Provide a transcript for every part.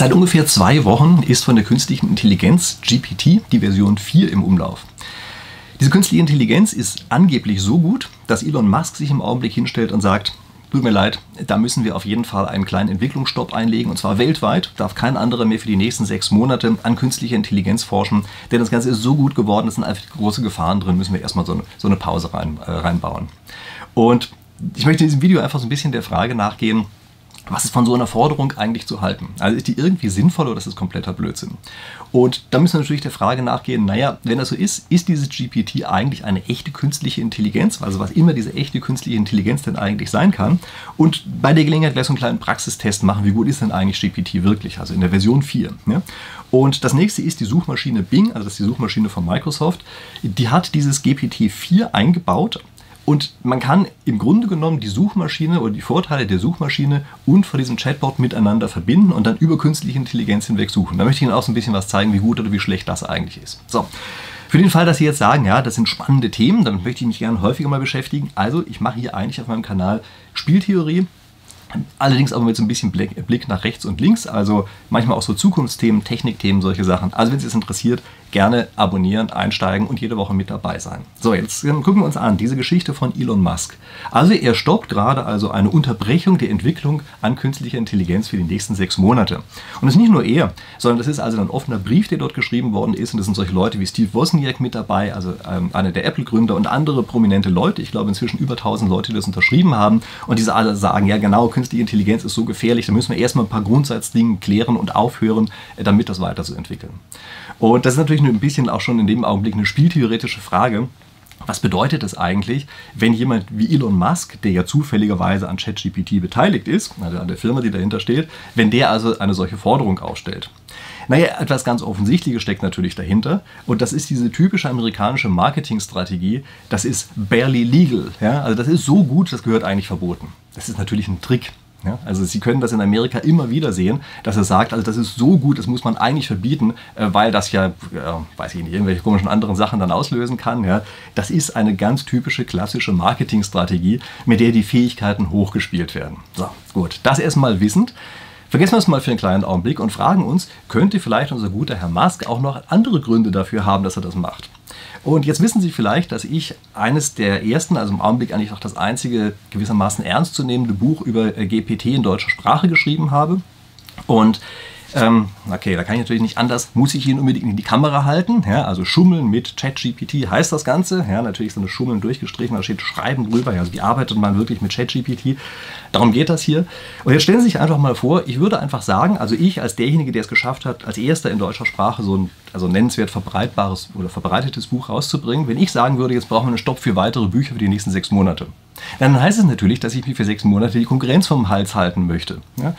Seit ungefähr zwei Wochen ist von der künstlichen Intelligenz GPT die Version 4 im Umlauf. Diese künstliche Intelligenz ist angeblich so gut, dass Elon Musk sich im Augenblick hinstellt und sagt, tut mir leid, da müssen wir auf jeden Fall einen kleinen Entwicklungsstopp einlegen und zwar weltweit. Darf kein anderer mehr für die nächsten sechs Monate an künstlicher Intelligenz forschen, denn das Ganze ist so gut geworden, es sind einfach große Gefahren drin, müssen wir erstmal so eine, so eine Pause rein, äh, reinbauen. Und ich möchte in diesem Video einfach so ein bisschen der Frage nachgehen, was ist von so einer Forderung eigentlich zu halten? Also ist die irgendwie sinnvoll oder ist das kompletter Blödsinn? Und da müssen wir natürlich der Frage nachgehen, naja, wenn das so ist, ist dieses GPT eigentlich eine echte künstliche Intelligenz? Also was immer diese echte künstliche Intelligenz denn eigentlich sein kann. Und bei der Gelegenheit gleich so einen kleinen Praxistest machen, wie gut ist denn eigentlich GPT wirklich? Also in der Version 4. Ja? Und das nächste ist die Suchmaschine Bing, also das ist die Suchmaschine von Microsoft. Die hat dieses GPT-4 eingebaut und man kann im Grunde genommen die Suchmaschine oder die Vorteile der Suchmaschine und von diesem Chatbot miteinander verbinden und dann über künstliche Intelligenz hinweg suchen. Da möchte ich Ihnen auch so ein bisschen was zeigen, wie gut oder wie schlecht das eigentlich ist. So. Für den Fall, dass Sie jetzt sagen, ja, das sind spannende Themen, damit möchte ich mich gerne häufiger mal beschäftigen. Also, ich mache hier eigentlich auf meinem Kanal Spieltheorie, Allerdings aber mit so ein bisschen Blick nach rechts und links, also manchmal auch so Zukunftsthemen, Technikthemen, solche Sachen. Also wenn es Sie interessiert, gerne abonnieren, einsteigen und jede Woche mit dabei sein. So, jetzt gucken wir uns an, diese Geschichte von Elon Musk. Also er stoppt gerade also eine Unterbrechung der Entwicklung an künstlicher Intelligenz für die nächsten sechs Monate. Und das ist nicht nur er, sondern das ist also ein offener Brief, der dort geschrieben worden ist. Und das sind solche Leute wie Steve Wozniak mit dabei, also ähm, einer der Apple-Gründer und andere prominente Leute. Ich glaube inzwischen über 1000 Leute, die das unterschrieben haben. Und diese alle sagen, ja genau, künstliche Intelligenz ist so gefährlich, da müssen wir erstmal ein paar Grundsatzdinge klären und aufhören, äh, damit das weiterzuentwickeln. Und das ist natürlich ein bisschen auch schon in dem Augenblick eine spieltheoretische Frage. Was bedeutet es eigentlich, wenn jemand wie Elon Musk, der ja zufälligerweise an ChatGPT beteiligt ist, also an der Firma, die dahinter steht, wenn der also eine solche Forderung aufstellt? Naja, etwas ganz Offensichtliches steckt natürlich dahinter. Und das ist diese typische amerikanische Marketingstrategie. Das ist barely legal. Ja? Also das ist so gut, das gehört eigentlich verboten. Das ist natürlich ein Trick. Ja, also Sie können das in Amerika immer wieder sehen, dass er sagt, also das ist so gut, das muss man eigentlich verbieten, äh, weil das ja, ja weiß ich nicht, irgendwelche komischen anderen Sachen dann auslösen kann. Ja. Das ist eine ganz typische klassische Marketingstrategie, mit der die Fähigkeiten hochgespielt werden. So, gut, das erstmal wissend. Vergessen wir es mal für einen kleinen Augenblick und fragen uns, könnte vielleicht unser guter Herr Musk auch noch andere Gründe dafür haben, dass er das macht? Und jetzt wissen Sie vielleicht, dass ich eines der ersten, also im Augenblick eigentlich auch das einzige gewissermaßen ernstzunehmende Buch über äh, GPT in deutscher Sprache geschrieben habe. Und ähm, okay, da kann ich natürlich nicht anders, muss ich ihn unbedingt in die Kamera halten. Ja, also Schummeln mit ChatGPT heißt das Ganze. Ja, natürlich sind das Schummeln durchgestrichen, da steht Schreiben drüber. Ja, also wie arbeitet man wirklich mit ChatGPT? Darum geht das hier. Und jetzt stellen Sie sich einfach mal vor, ich würde einfach sagen, also ich als derjenige, der es geschafft hat, als erster in deutscher Sprache so ein also nennenswert verbreitbares oder verbreitetes Buch rauszubringen, wenn ich sagen würde, jetzt brauchen wir einen Stopp für weitere Bücher für die nächsten sechs Monate, dann heißt es natürlich, dass ich mich für sechs Monate die Konkurrenz vom Hals halten möchte. Ja?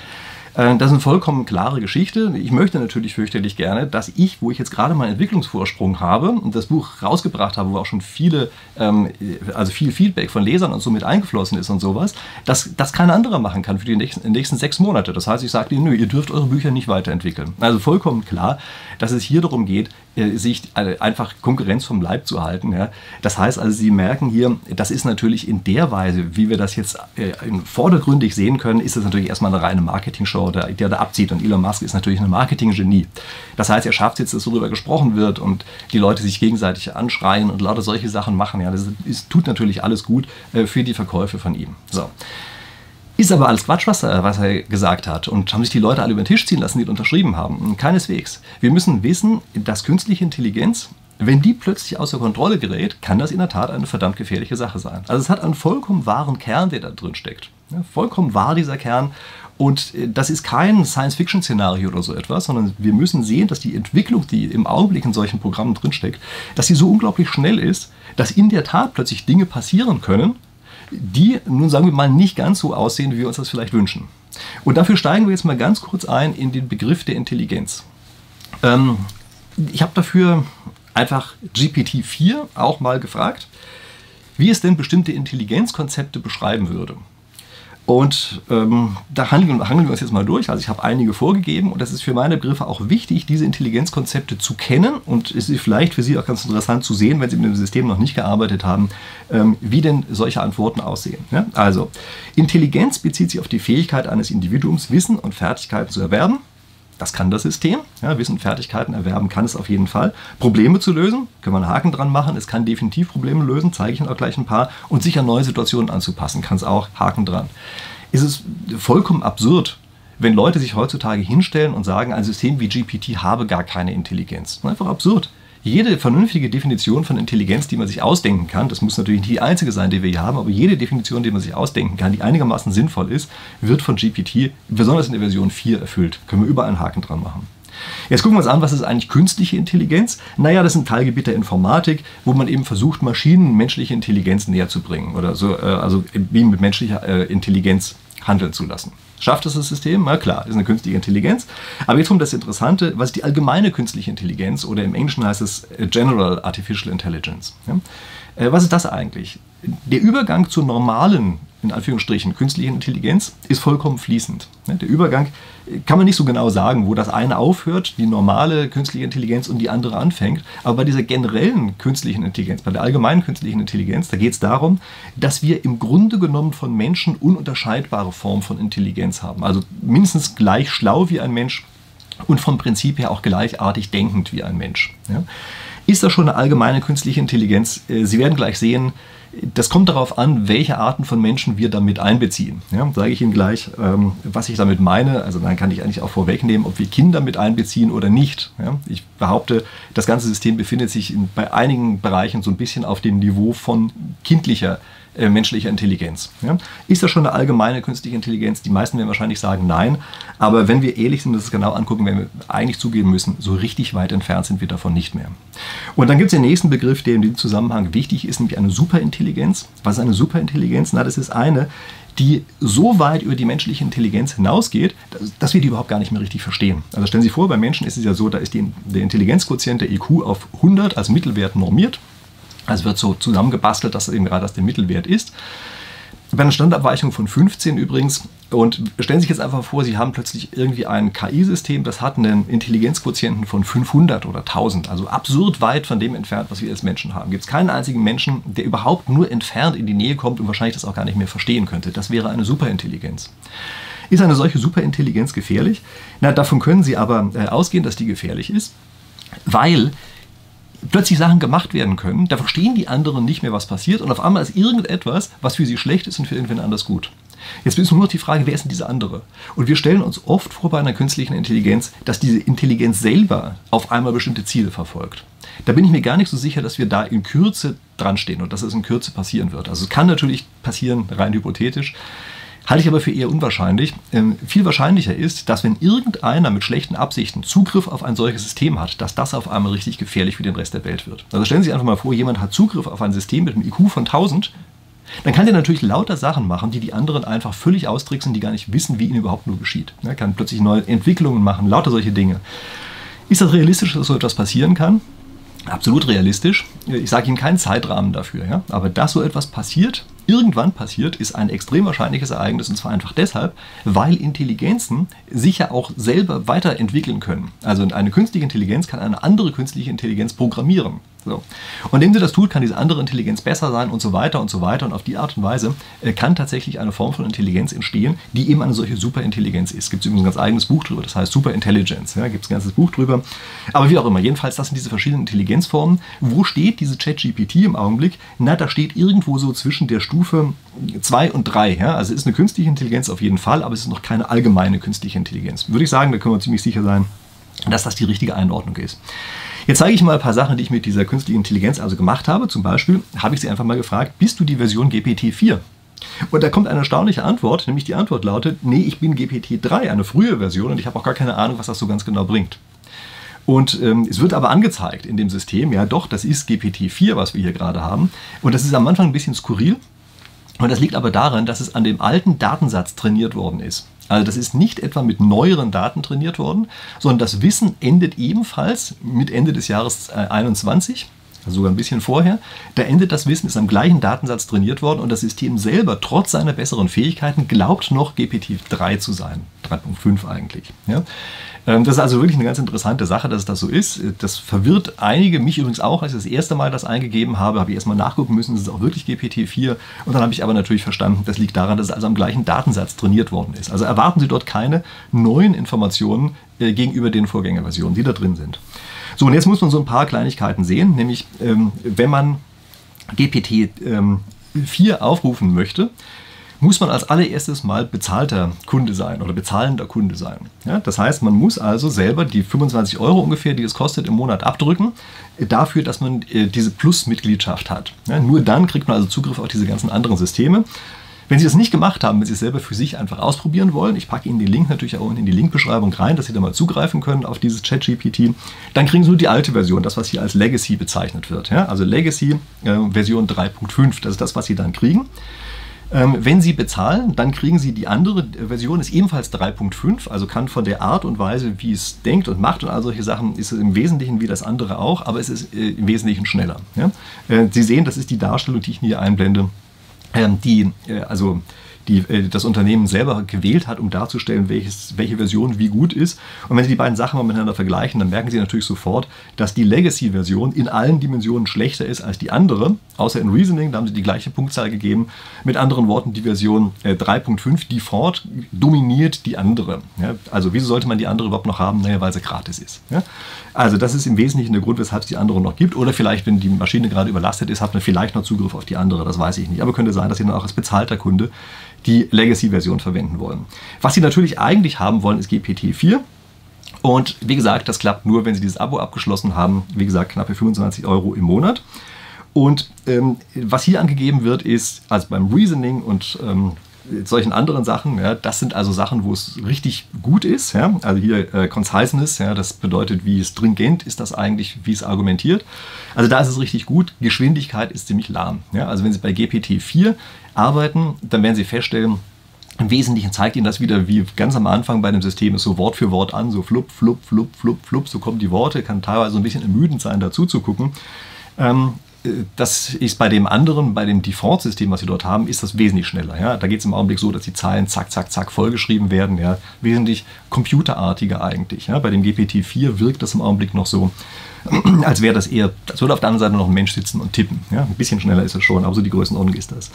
Äh, das ist eine vollkommen klare Geschichte. Ich möchte natürlich fürchterlich gerne, dass ich, wo ich jetzt gerade meinen Entwicklungsvorsprung habe und das Buch rausgebracht habe, wo auch schon viele, ähm, also viel Feedback von Lesern und so mit eingeflossen ist und sowas, dass das kein anderer machen kann für die nächsten, nächsten sechs Monate. Das heißt, ich sage ihnen, nö, ihr dürft eure Bücher nicht weiterentwickeln. Also vollkommen klar, dass es hier darum geht, äh, sich äh, einfach Konkurrenz vom Leib zu halten. Das heißt also, Sie merken hier, das ist natürlich in der Weise, wie wir das jetzt äh, vordergründig sehen können, ist das natürlich erstmal eine reine Marketing-Show, der da abzieht. Und Elon Musk ist natürlich ein Marketing-Genie. Das heißt, er schafft jetzt, dass darüber gesprochen wird und die Leute sich gegenseitig anschreien und lauter solche Sachen machen. Ja. Das ist, tut natürlich alles gut für die Verkäufe von ihm. So. Ist aber alles Quatsch, was er, was er gesagt hat. Und haben sich die Leute alle über den Tisch ziehen lassen, die unterschrieben haben? Keineswegs. Wir müssen wissen, dass künstliche Intelligenz, wenn die plötzlich außer Kontrolle gerät, kann das in der Tat eine verdammt gefährliche Sache sein. Also es hat einen vollkommen wahren Kern, der da drin steckt. Ja, vollkommen wahr dieser Kern. Und äh, das ist kein Science-Fiction-Szenario oder so etwas, sondern wir müssen sehen, dass die Entwicklung, die im Augenblick in solchen Programmen drinsteckt, dass sie so unglaublich schnell ist, dass in der Tat plötzlich Dinge passieren können, die nun sagen wir mal nicht ganz so aussehen, wie wir uns das vielleicht wünschen. Und dafür steigen wir jetzt mal ganz kurz ein in den Begriff der Intelligenz. Ähm, ich habe dafür einfach GPT-4 auch mal gefragt, wie es denn bestimmte Intelligenzkonzepte beschreiben würde. Und ähm, da handeln, handeln, wir uns jetzt mal durch. Also ich habe einige vorgegeben und das ist für meine Begriffe auch wichtig, diese Intelligenzkonzepte zu kennen und es ist vielleicht für Sie auch ganz interessant zu sehen, wenn Sie mit dem System noch nicht gearbeitet haben, ähm, wie denn solche Antworten aussehen. Ja? Also Intelligenz bezieht sich auf die Fähigkeit eines Individuums, Wissen und Fertigkeiten zu erwerben. Das kann das System. Ja, Wissen und Fertigkeiten erwerben kann es auf jeden Fall. Probleme zu lösen, können wir einen Haken dran machen. Es kann definitiv Probleme lösen, zeige ich Ihnen auch gleich ein paar. Und sich an neue Situationen anzupassen, kann es auch. Haken dran. Ist es vollkommen absurd, wenn Leute sich heutzutage hinstellen und sagen, ein System wie GPT habe gar keine Intelligenz. Einfach absurd. Jede vernünftige Definition von Intelligenz, die man sich ausdenken kann, das muss natürlich nicht die einzige sein, die wir hier haben, aber jede Definition, die man sich ausdenken kann, die einigermaßen sinnvoll ist, wird von GPT, besonders in der Version 4, erfüllt. Können wir überall einen Haken dran machen. Jetzt gucken wir uns an, was ist eigentlich künstliche Intelligenz? Naja, das ist ein Teilgebiet der Informatik, wo man eben versucht, Maschinen menschliche Intelligenz näher zu bringen oder so, äh, also mit menschlicher äh, Intelligenz handeln zu lassen. Schafft es das System? Na klar, ist eine künstliche Intelligenz. Aber jetzt kommt das Interessante, was ist die allgemeine künstliche Intelligenz oder im Englischen heißt es äh, General Artificial Intelligence. Ja? Äh, was ist das eigentlich? Der Übergang zur normalen in Anführungsstrichen, künstliche Intelligenz ist vollkommen fließend. Der Übergang kann man nicht so genau sagen, wo das eine aufhört, die normale künstliche Intelligenz und die andere anfängt. Aber bei dieser generellen künstlichen Intelligenz, bei der allgemeinen künstlichen Intelligenz, da geht es darum, dass wir im Grunde genommen von Menschen ununterscheidbare Formen von Intelligenz haben. Also mindestens gleich schlau wie ein Mensch und vom Prinzip her auch gleichartig denkend wie ein Mensch. Ist das schon eine allgemeine künstliche Intelligenz? Äh, Sie werden gleich sehen, das kommt darauf an, welche Arten von Menschen wir damit einbeziehen. Ja, sage ich Ihnen gleich, ähm, was ich damit meine. Also dann kann ich eigentlich auch vorwegnehmen, ob wir Kinder mit einbeziehen oder nicht. Ja, ich behaupte, das ganze System befindet sich in, bei einigen Bereichen so ein bisschen auf dem Niveau von kindlicher äh, menschlicher Intelligenz. Ja? Ist das schon eine allgemeine künstliche Intelligenz? Die meisten werden wahrscheinlich sagen nein. Aber wenn wir ehrlich sind das genau angucken, werden wir eigentlich zugeben müssen, so richtig weit entfernt sind wir davon nicht mehr. Und dann gibt es den nächsten Begriff, der in diesem Zusammenhang wichtig ist, nämlich eine Superintelligenz. Was ist eine Superintelligenz? Na, das ist eine, die so weit über die menschliche Intelligenz hinausgeht, dass wir die überhaupt gar nicht mehr richtig verstehen. Also stellen Sie sich vor, bei Menschen ist es ja so, da ist die, der Intelligenzquotient, der IQ, auf 100 als Mittelwert normiert. Also wird so zusammengebastelt, dass eben gerade das der Mittelwert ist. Bei einer Standardabweichung von 15 übrigens. Und stellen Sie sich jetzt einfach vor, Sie haben plötzlich irgendwie ein KI-System, das hat einen Intelligenzquotienten von 500 oder 1000. Also absurd weit von dem entfernt, was wir als Menschen haben. Gibt es keinen einzigen Menschen, der überhaupt nur entfernt in die Nähe kommt und wahrscheinlich das auch gar nicht mehr verstehen könnte. Das wäre eine Superintelligenz. Ist eine solche Superintelligenz gefährlich? Na, davon können Sie aber äh, ausgehen, dass die gefährlich ist, weil plötzlich Sachen gemacht werden können, da verstehen die anderen nicht mehr, was passiert und auf einmal ist irgendetwas, was für sie schlecht ist und für irgendwen anders gut. Jetzt ist nur noch die Frage, wer ist denn dieser andere? Und wir stellen uns oft vor bei einer künstlichen Intelligenz, dass diese Intelligenz selber auf einmal bestimmte Ziele verfolgt. Da bin ich mir gar nicht so sicher, dass wir da in Kürze dran stehen und dass es in Kürze passieren wird. Also es kann natürlich passieren, rein hypothetisch, Halte ich aber für eher unwahrscheinlich. Ähm, viel wahrscheinlicher ist, dass wenn irgendeiner mit schlechten Absichten Zugriff auf ein solches System hat, dass das auf einmal richtig gefährlich für den Rest der Welt wird. Also stellen Sie sich einfach mal vor, jemand hat Zugriff auf ein System mit einem IQ von 1000, dann kann der natürlich lauter Sachen machen, die die anderen einfach völlig austricksen, die gar nicht wissen, wie ihnen überhaupt nur geschieht. Er kann plötzlich neue Entwicklungen machen, lauter solche Dinge. Ist das realistisch, dass so etwas passieren kann? Absolut realistisch. Ich sage Ihnen keinen Zeitrahmen dafür, ja? aber dass so etwas passiert, irgendwann passiert, ist ein extrem wahrscheinliches Ereignis und zwar einfach deshalb, weil Intelligenzen sich ja auch selber weiterentwickeln können. Also eine künstliche Intelligenz kann eine andere künstliche Intelligenz programmieren. So. Und indem sie das tut, kann diese andere Intelligenz besser sein und so weiter und so weiter. Und auf die Art und Weise äh, kann tatsächlich eine Form von Intelligenz entstehen, die eben eine solche Superintelligenz ist. Gibt es übrigens ein ganz eigenes Buch drüber, das heißt Superintelligence. Ja, gibt es ein ganzes Buch drüber. Aber wie auch immer, jedenfalls, das sind diese verschiedenen Intelligenzformen. Wo steht diese ChatGPT im Augenblick? Na, da steht irgendwo so zwischen der Stufe 2 und 3. Ja? Also ist eine künstliche Intelligenz auf jeden Fall, aber es ist noch keine allgemeine künstliche Intelligenz. Würde ich sagen, da können wir ziemlich sicher sein, dass das die richtige Einordnung ist. Jetzt zeige ich mal ein paar Sachen, die ich mit dieser künstlichen Intelligenz also gemacht habe. Zum Beispiel habe ich sie einfach mal gefragt, bist du die Version GPT-4? Und da kommt eine erstaunliche Antwort, nämlich die Antwort lautet, nee, ich bin GPT-3, eine frühe Version und ich habe auch gar keine Ahnung, was das so ganz genau bringt. Und ähm, es wird aber angezeigt in dem System, ja doch, das ist GPT-4, was wir hier gerade haben. Und das ist am Anfang ein bisschen skurril. Und das liegt aber daran, dass es an dem alten Datensatz trainiert worden ist. Also das ist nicht etwa mit neueren Daten trainiert worden, sondern das Wissen endet ebenfalls mit Ende des Jahres 2021. also sogar ein bisschen vorher. Da endet das Wissen, ist am gleichen Datensatz trainiert worden und das System selber, trotz seiner besseren Fähigkeiten, glaubt noch GPT-3 zu sein. 3.5 eigentlich. Ja? Ähm, das ist also wirklich eine ganz interessante Sache, dass das so ist. Das verwirrt einige, mich übrigens auch, als ich das erste Mal das eingegeben habe, habe ich erstmal nachgucken müssen, ist es auch wirklich GPT-4. Und dann habe ich aber natürlich verstanden, das liegt daran, dass es also am gleichen Datensatz trainiert worden ist. Also erwarten Sie dort keine neuen Informationen äh, gegenüber den Vorgängerversionen, die da drin sind. So, und jetzt muss man so ein paar Kleinigkeiten sehen, nämlich ähm, wenn man GPT ähm, 4 aufrufen möchte, muss man als allererstes mal bezahlter Kunde sein oder bezahlender Kunde sein. Ja, das heißt, man muss also selber die 25 Euro ungefähr, die es kostet, im Monat abdrücken, dafür, dass man äh, diese Plus-Mitgliedschaft hat. Ja, nur dann kriegt man also Zugriff auf diese ganzen anderen Systeme. Wenn Sie das nicht gemacht haben, wenn Sie es selber für sich einfach ausprobieren wollen, ich packe Ihnen den Link natürlich auch in die Linkbeschreibung rein, dass Sie da mal zugreifen können auf dieses ChatGPT, dann kriegen Sie nur die alte Version, das, was hier als Legacy bezeichnet wird. Ja? Also Legacy äh, Version 3.5, das ist das, was Sie dann kriegen. Ähm, wenn Sie bezahlen, dann kriegen Sie die andere Version, ist ebenfalls 3.5, also kann von der Art und Weise, wie es denkt und macht und all solche Sachen, ist es im Wesentlichen wie das andere auch, aber es ist äh, im Wesentlichen schneller. Äh, Sie sehen, das ist die Darstellung, die ich hier einblende, die, äh, also die äh, das Unternehmen selber gewählt hat, um darzustellen, welches, welche Version wie gut ist. Und wenn Sie die beiden Sachen mal miteinander vergleichen, dann merken Sie natürlich sofort, dass die Legacy-Version in allen Dimensionen schlechter ist als die andere, außer in Reasoning, da haben Sie die gleiche Punktzahl gegeben. Mit anderen Worten, die Version 3.5 äh, Default dominiert die andere. Ja, also wieso sollte man die andere überhaupt noch haben? Naja, weil sie gratis ist. Ja? Also das ist im Wesentlichen der Grund, weshalb es die andere noch gibt. Oder vielleicht, wenn die Maschine gerade überlastet ist, hat man vielleicht noch Zugriff auf die andere, das weiß ich nicht. Aber könnte sein, dass Sie dann auch als bezahlter Kunde die Legacy-Version verwenden wollen. Was Sie natürlich eigentlich haben wollen, ist GPT-4. Und wie gesagt, das klappt nur, wenn Sie dieses Abo abgeschlossen haben. Wie gesagt, knappe 25 Euro im Monat. Und ähm, was hier angegeben wird, ist, also beim Reasoning und ähm, solchen anderen Sachen, ja, das sind also Sachen, wo es richtig gut ist. Ja? Also hier äh, Conciseness, ja, das bedeutet, wie stringent ist das eigentlich, wie es argumentiert. Also da ist es richtig gut. Geschwindigkeit ist ziemlich lahm. Ja? Also wenn Sie bei GPT-4 arbeiten, dann werden Sie feststellen, im Wesentlichen zeigt Ihnen das wieder, wie ganz am Anfang bei dem System ist, so Wort für Wort an, so flupp, flupp, flupp, flupp, flupp, so kommen die Worte, kann teilweise ein bisschen ermüdend sein, dazu zu gucken. Ähm, das ist bei dem anderen, bei dem Default-System, was Sie dort haben, ist das wesentlich schneller. Ja? Da geht es im Augenblick so, dass die Zahlen zack, zack, zack vollgeschrieben werden. Ja? Wesentlich computerartiger eigentlich. Ja? Bei dem GPT-4 wirkt das im Augenblick noch so, als wäre das eher, als würde auf der anderen Seite noch ein Mensch sitzen und tippen. Ja? Ein bisschen schneller ist es schon, aber so die Größenordnung ist das.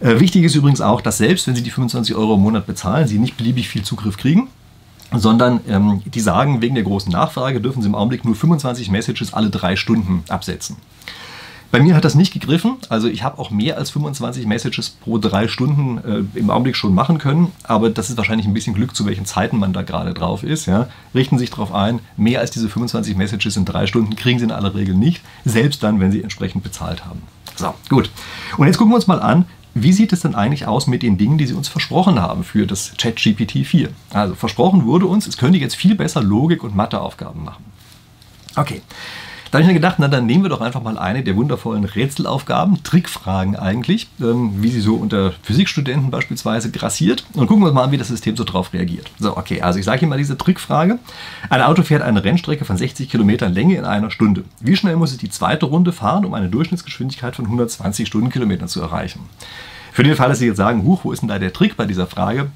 Äh, wichtig ist übrigens auch, dass selbst wenn Sie die 25 Euro im Monat bezahlen, Sie nicht beliebig viel Zugriff kriegen sondern ähm, die sagen, wegen der großen Nachfrage dürfen sie im Augenblick nur 25 Messages alle drei Stunden absetzen. Bei mir hat das nicht gegriffen. Also ich habe auch mehr als 25 Messages pro drei Stunden äh, im Augenblick schon machen können. Aber das ist wahrscheinlich ein bisschen Glück, zu welchen Zeiten man da gerade drauf ist. Ja. Richten Sie sich darauf ein, mehr als diese 25 Messages in drei Stunden kriegen Sie in aller Regel nicht. Selbst dann, wenn Sie entsprechend bezahlt haben. So, gut. Und jetzt gucken wir uns mal an, wie sieht es denn eigentlich aus mit den Dingen, die Sie uns versprochen haben für das ChatGPT 4? Also versprochen wurde uns, es könnte jetzt viel besser Logik- und Matheaufgaben machen. Okay, da habe ich mir gedacht, na dann nehmen wir doch einfach mal eine der wundervollen Rätselaufgaben, Trickfragen eigentlich, ähm, wie sie so unter Physikstudenten beispielsweise grassiert und gucken wir mal an, wie das System so drauf reagiert. So, okay, also ich sage Ihnen mal diese Trickfrage. Ein Auto fährt eine Rennstrecke von 60 Kilometern Länge in einer Stunde. Wie schnell muss es die zweite Runde fahren, um eine Durchschnittsgeschwindigkeit von 120 Stundenkilometern zu erreichen? Für den Fall, dass Sie jetzt sagen, huch, wo ist denn da der Trick bei dieser Frage?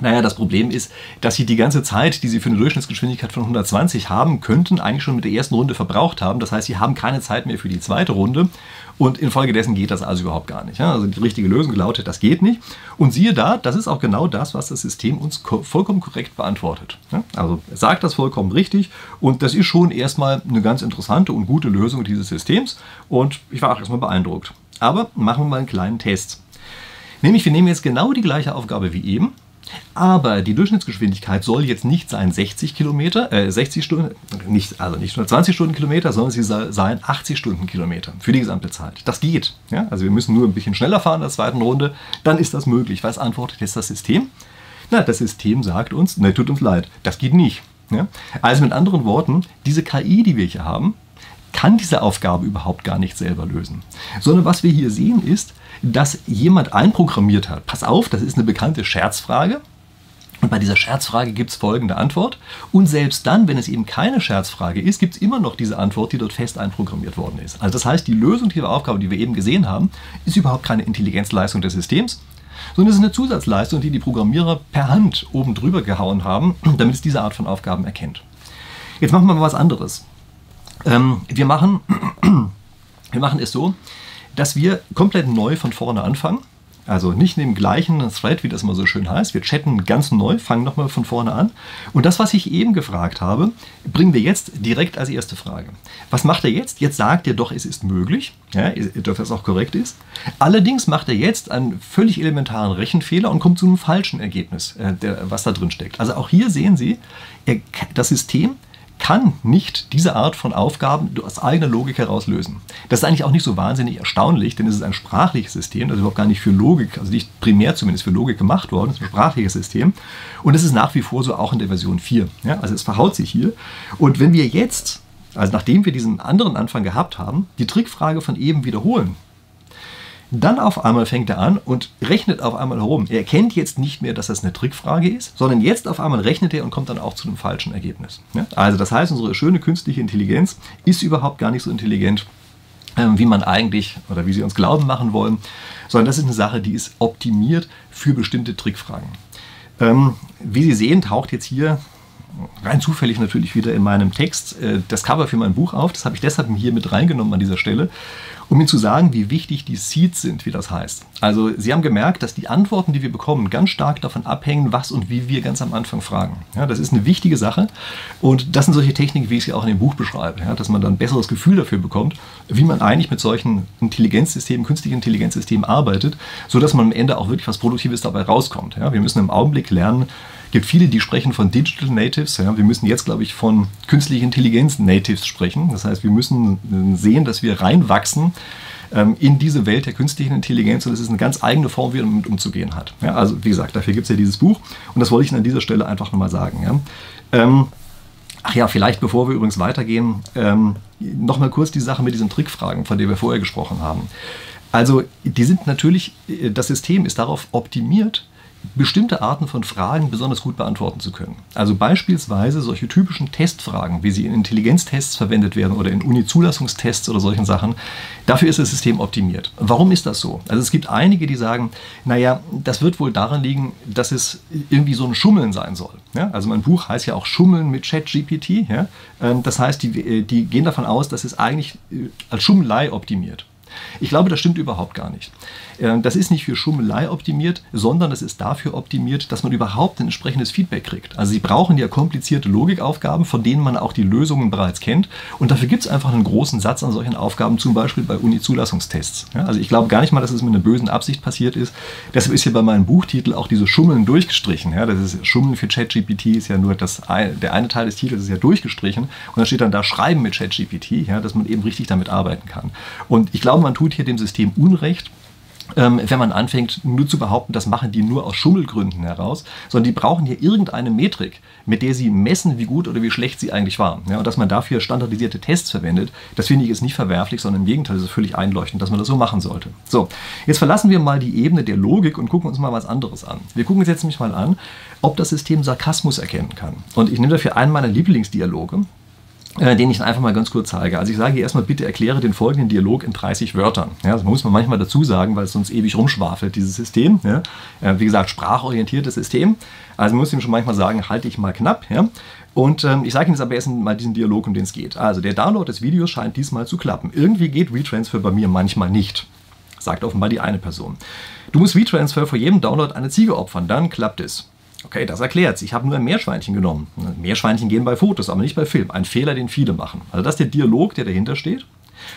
Naja, das Problem ist, dass sie die ganze Zeit, die sie für eine Durchschnittsgeschwindigkeit von 120 haben könnten, eigentlich schon mit der ersten Runde verbraucht haben. Das heißt, sie haben keine Zeit mehr für die zweite Runde und infolgedessen geht das also überhaupt gar nicht. Also die richtige Lösung lautet, das geht nicht. Und siehe da, das ist auch genau das, was das System uns vollkommen korrekt beantwortet. Also sagt das vollkommen richtig und das ist schon erstmal eine ganz interessante und gute Lösung dieses Systems und ich war auch erstmal beeindruckt. Aber machen wir mal einen kleinen Test. Nämlich, wir nehmen jetzt genau die gleiche Aufgabe wie eben aber die Durchschnittsgeschwindigkeit soll jetzt nicht sein 60 Kilometer, äh 60 Stunden, nicht, also nicht nur 20 Stundenkilometer, sondern sie soll sein 80 Stundenkilometer für die gesamte Zeit. Das geht. Ja? Also wir müssen nur ein bisschen schneller fahren in der zweiten Runde, dann ist das möglich. Was antwortet jetzt das System? Na, das System sagt uns, ne, tut uns leid, das geht nicht. Ja? Also mit anderen Worten, diese KI, die wir hier haben, kann diese Aufgabe überhaupt gar nicht selber lösen. Sondern was wir hier sehen ist, dass jemand einprogrammiert hat. Pass auf, das ist eine bekannte Scherzfrage. Und bei dieser Scherzfrage gibt es folgende Antwort. Und selbst dann, wenn es eben keine Scherzfrage ist, gibt es immer noch diese Antwort, die dort fest einprogrammiert worden ist. Also das heißt, die Lösung dieser Aufgabe, die wir eben gesehen haben, ist überhaupt keine Intelligenzleistung des Systems, sondern es ist eine Zusatzleistung, die die Programmierer per Hand oben drüber gehauen haben, damit es diese Art von Aufgaben erkennt. Jetzt machen wir mal was anderes. Ähm, wir, machen, wir machen es so, dass wir komplett neu von vorne anfangen also nicht in dem gleichen Thread, wie das immer so schön heißt. Wir chatten ganz neu, fangen nochmal von vorne an. Und das, was ich eben gefragt habe, bringen wir jetzt direkt als erste Frage. Was macht er jetzt? Jetzt sagt er doch, es ist möglich, ja, dass das auch korrekt ist. Allerdings macht er jetzt einen völlig elementaren Rechenfehler und kommt zu einem falschen Ergebnis, äh, was da drin steckt. Also auch hier sehen Sie, das System kann nicht diese Art von Aufgaben aus eigener Logik heraus lösen. Das ist eigentlich auch nicht so wahnsinnig erstaunlich, denn es ist ein sprachliches System, das ist überhaupt gar nicht für Logik, also nicht primär zumindest für Logik gemacht worden, es ist ein sprachliches System. Und es ist nach wie vor so auch in der Version 4. Ja, also es verhaut sich hier. Und wenn wir jetzt, also nachdem wir diesen anderen Anfang gehabt haben, die Trickfrage von eben wiederholen, dann auf einmal fängt er an und rechnet auf einmal herum. Er erkennt jetzt nicht mehr, dass das eine Trickfrage ist, sondern jetzt auf einmal rechnet er und kommt dann auch zu einem falschen Ergebnis. Also das heißt, unsere schöne künstliche Intelligenz ist überhaupt gar nicht so intelligent, ähm, wie man eigentlich oder wie sie uns glauben machen wollen, sondern das ist eine Sache, die ist optimiert für bestimmte Trickfragen. Ähm, wie Sie sehen, taucht jetzt hier rein zufällig natürlich wieder in meinem Text äh, das Cover für mein Buch auf. Das habe ich deshalb hier mit reingenommen an dieser Stelle, um Ihnen zu sagen, wie wichtig die Seeds sind, wie das heißt. Also Sie haben gemerkt, dass die Antworten, die wir bekommen, ganz stark davon abhängen, was und wie wir ganz am Anfang fragen. Ja, das ist eine wichtige Sache und das sind solche Techniken, wie ich sie auch in dem Buch beschreibe, ja, dass man dann ein besseres Gefühl dafür bekommt, wie man eigentlich mit solchen Intelligenzsystemen, künstlichen Intelligenzsystemen arbeitet, sodass man am Ende auch wirklich was Produktives dabei rauskommt. Ja, wir müssen im Augenblick lernen, gibt viele, die sprechen von Digital Natives. Ja. Wir müssen jetzt, glaube ich, von künstlicher Intelligenz Natives sprechen. Das heißt, wir müssen sehen, dass wir reinwachsen ähm, in diese Welt der künstlichen Intelligenz und es ist eine ganz eigene Form, wie man damit umzugehen hat. Ja, also wie gesagt, dafür gibt es ja dieses Buch und das wollte ich an dieser Stelle einfach nochmal sagen. Ja. Ähm, ach ja, vielleicht bevor wir übrigens weitergehen, ähm, nochmal kurz die Sache mit diesen Trickfragen, von denen wir vorher gesprochen haben. Also die sind natürlich, äh, das System ist darauf optimiert, bestimmte Arten von Fragen besonders gut beantworten zu können. Also beispielsweise solche typischen Testfragen, wie sie in Intelligenztests verwendet werden oder in Uni-Zulassungstests oder solchen Sachen, dafür ist das System optimiert. Warum ist das so? Also es gibt einige, die sagen, naja, das wird wohl daran liegen, dass es irgendwie so ein Schummeln sein soll. Ja? Also mein Buch heißt ja auch Schummeln mit ChatGPT. Ja? Ähm, das heißt, die, äh, die gehen davon aus, dass es eigentlich äh, als Schummelei optimiert. Ich glaube, das stimmt überhaupt gar nicht. Äh, das ist nicht für Schummelei optimiert, sondern es ist dafür optimiert, dass man überhaupt ein entsprechendes Feedback kriegt. Also Sie brauchen ja komplizierte Logikaufgaben, von denen man auch die Lösungen bereits kennt. Und dafür gibt es einfach einen großen Satz an solchen Aufgaben, zum Beispiel bei Uni-Zulassungstests. Also ich glaube gar nicht mal, dass es mit einer bösen Absicht passiert ist. Deshalb ist hier bei meinem Buchtitel auch diese Schummeln durchgestrichen. Das ist Schummeln für ChatGPT ist ja nur das, der eine Teil des Titels ist ja durchgestrichen und dann steht dann da Schreiben mit ChatGPT, dass man eben richtig damit arbeiten kann. Und ich glaube, man tut hier dem System Unrecht, ähm, wenn man anfängt, nur zu behaupten, das machen die nur aus Schummelgründen heraus, sondern die brauchen hier irgendeine Metrik, mit der sie messen, wie gut oder wie schlecht sie eigentlich waren. Ja, und dass man dafür standardisierte Tests verwendet, das finde ich ist nicht verwerflich, sondern im Gegenteil, ist es völlig einleuchtend, dass man das so machen sollte. So, jetzt verlassen wir mal die Ebene der Logik und gucken uns mal was anderes an. Wir gucken uns jetzt nämlich mal an, ob das System Sarkasmus erkennen kann. Und ich nehme dafür einen meiner Lieblingsdialoge, äh, den ich einfach mal ganz kurz zeige. Also ich sage hier erstmal, bitte erkläre den folgenden Dialog in 30 Wörtern. Ja, das muss man manchmal dazu sagen, weil es sonst ewig rumschwafelt, dieses System. Ja. Äh, wie gesagt, sprachorientiertes System. Also man muss ihm schon manchmal sagen, halte ich mal knapp. Ja. Und ähm, ich sage Ihnen jetzt aber erst mal diesen Dialog, um den es geht. Also der Download des Videos scheint diesmal zu klappen. Irgendwie geht WeTransfer bei mir manchmal nicht, sagt offenbar die eine Person. Du musst WeTransfer vor jedem Download eine Ziege opfern, dann klappt es. Okay, das erklärt's. Ich habe nur ein Meerschweinchen genommen. Meerschweinchen gehen bei Fotos, aber nicht bei Film. Ein Fehler, den viele machen. Also das ist der Dialog, der dahinter steht.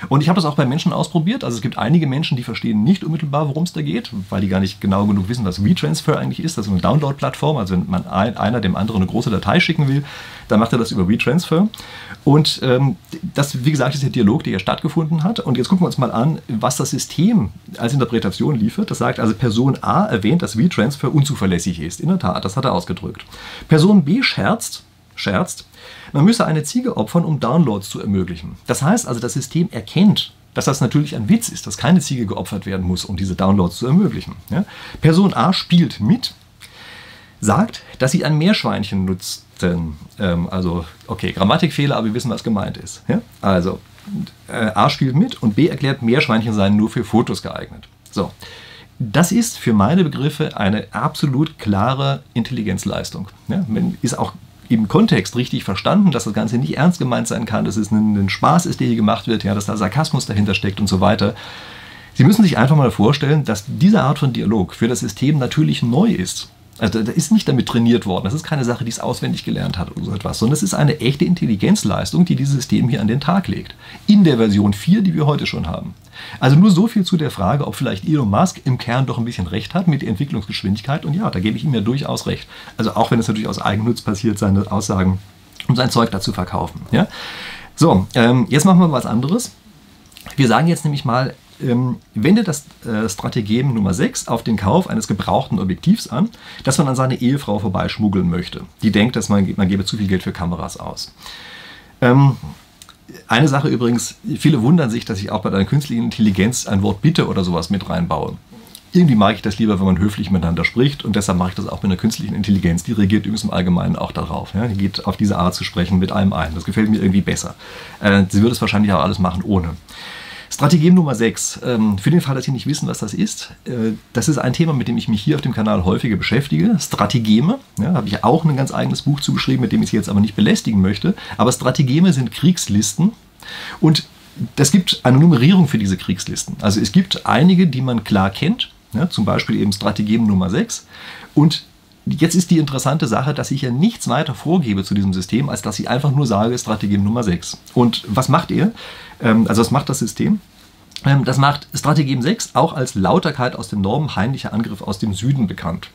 Und ich habe das auch bei Menschen ausprobiert. Also es gibt einige Menschen, die verstehen nicht unmittelbar, worum es da geht, weil die gar nicht genau genug wissen, was WeTransfer eigentlich ist. Das ist eine Download-Plattform. Also wenn man ein, einer dem anderen eine große Datei schicken will, dann macht er das über WeTransfer. Und ähm, das, wie gesagt, ist der Dialog, der hier stattgefunden hat. Und jetzt gucken wir uns mal an, was das System als Interpretation liefert. Das sagt also, Person A erwähnt, dass WeTransfer unzuverlässig ist. In der Tat, das hat er ausgedrückt. Person B scherzt, scherzt, man müsse eine Ziege opfern, um Downloads zu ermöglichen. Das heißt also, das System erkennt, dass das natürlich ein Witz ist, dass keine Ziege geopfert werden muss, um diese Downloads zu ermöglichen. Ja? Person A spielt mit. sagt, dass sie ein Meerschweinchen nutzten. Ähm, also, okay, Grammatikfehler, aber wir wissen, was gemeint ist. Ja? Also, äh, A spielt mit und B erklärt, Meerschweinchen seien nur für Fotos geeignet. So. Das ist für meine Begriffe eine absolut klare Intelligenzleistung. Ja, ist auch im Kontext richtig verstanden, dass das Ganze nicht ernst gemeint sein kann, dass es ein, ein Spaß ist, der hier gemacht wird, ja, dass da Sarkasmus dahinter steckt und so weiter. Sie müssen sich einfach mal vorstellen, dass diese Art von Dialog für das System natürlich neu ist. Also da ist nicht damit trainiert worden. Das ist keine Sache, die es auswendig gelernt hat oder so etwas, sondern es ist eine echte Intelligenzleistung, die dieses System hier an den Tag legt. In der Version 4, die wir heute schon haben. Also nur so viel zu der Frage, ob vielleicht Elon Musk im Kern doch ein bisschen recht hat mit der Entwicklungsgeschwindigkeit. Und ja, da gebe ich ihm ja durchaus recht. Also auch wenn es natürlich aus Eigennutz passiert, seine Aussagen, um sein Zeug dazu verkaufen. Ja? So, ähm, jetzt machen wir was anderes. Wir sagen jetzt nämlich mal, ähm, wendet das äh, Strategem Nummer 6 auf den Kauf eines gebrauchten Objektivs an, das man an seine Ehefrau vorbeischmuggeln möchte. Die denkt, dass man, man gebe zu viel Geld für Kameras aus. Ähm, eine Sache übrigens, viele wundern sich, dass ich auch bei der künstlichen Intelligenz ein Wort Bitte oder sowas mit reinbaue. Irgendwie mag ich das lieber, wenn man höflich miteinander spricht und deshalb mache ich das auch mit einer künstlichen Intelligenz. Die reagiert übrigens im Allgemeinen auch darauf. Ja? Die geht auf diese Art zu sprechen mit einem ein. Das gefällt mir irgendwie besser. Äh, sie würde es wahrscheinlich auch alles machen ohne. Strategem Nummer 6. Ähm, für den Fall, dass Sie nicht wissen, was das ist, äh, das ist ein Thema, mit dem ich mich hier auf dem Kanal häufiger beschäftige. Strategeme, ja, habe ich auch ein ganz eigenes Buch zugeschrieben, mit dem ich Sie jetzt aber nicht belästigen möchte. Aber Strategeme sind Kriegslisten und es gibt eine Nummerierung für diese Kriegslisten. Also es gibt einige, die man klar kennt, ja, zum Beispiel eben Strategem Nummer 6 und Jetzt ist die interessante Sache, dass ich ja nichts weiter vorgebe zu diesem System, als dass ich einfach nur sage, Strategie Nummer 6. Und was macht ihr? Ähm, also was macht das System? Ähm, das macht Strategie 6 auch als Lauterkeit aus dem Norden, heimlicher Angriff aus dem Süden bekannt.